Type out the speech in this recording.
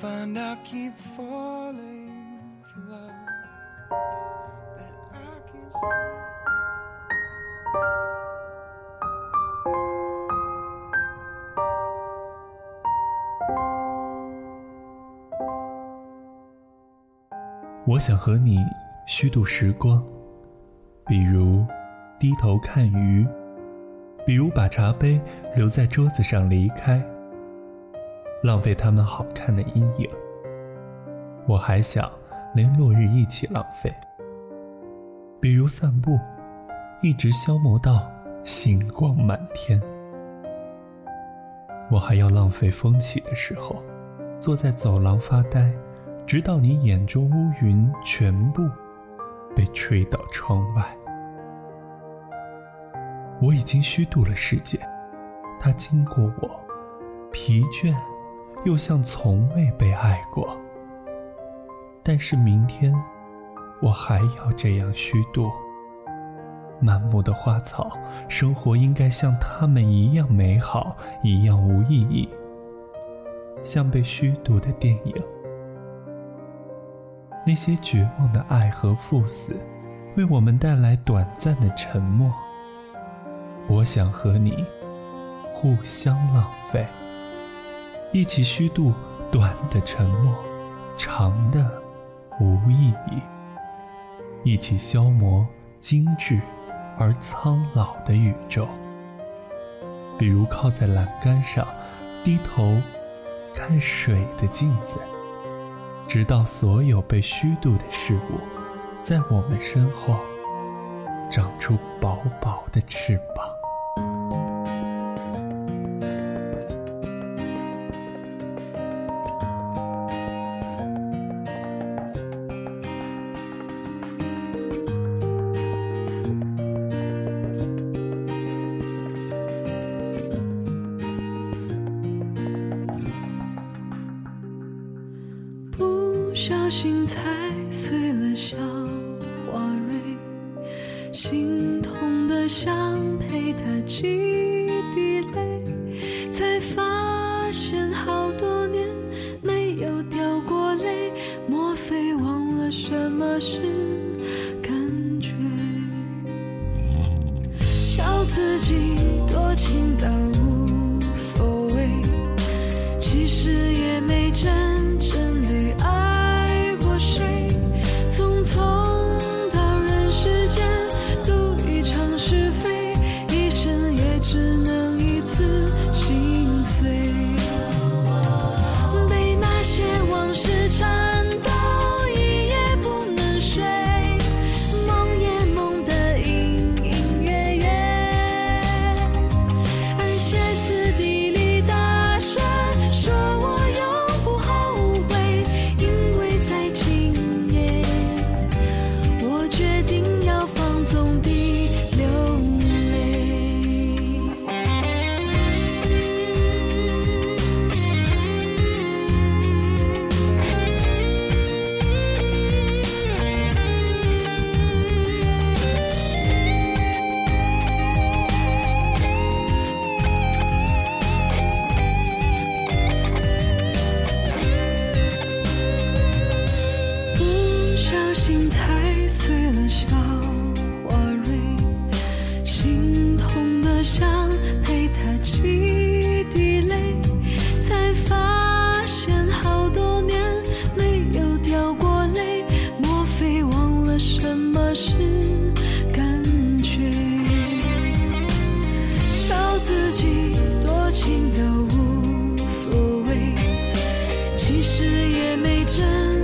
find I keep falling for love. But I can't see. 我想和你虚度时光，比如低头看鱼，比如把茶杯留在桌子上离开，浪费他们好看的阴影。我还想连落日一起浪费，比如散步，一直消磨到星光满天。我还要浪费风起的时候，坐在走廊发呆。直到你眼中乌云全部被吹到窗外，我已经虚度了世界，它经过我，疲倦，又像从未被爱过。但是明天，我还要这样虚度。满目的花草，生活应该像他们一样美好，一样无意义，像被虚度的电影。那些绝望的爱和赴死，为我们带来短暂的沉默。我想和你互相浪费，一起虚度短的沉默，长的无意义，一起消磨精致而苍老的宇宙。比如靠在栏杆上，低头看水的镜子。直到所有被虚度的事物，在我们身后长出薄薄的翅膀。心踩碎了小花蕊，心痛的想陪他几滴泪，才发现好多年没有掉过泪，莫非忘了什么是感觉？笑自己事也没真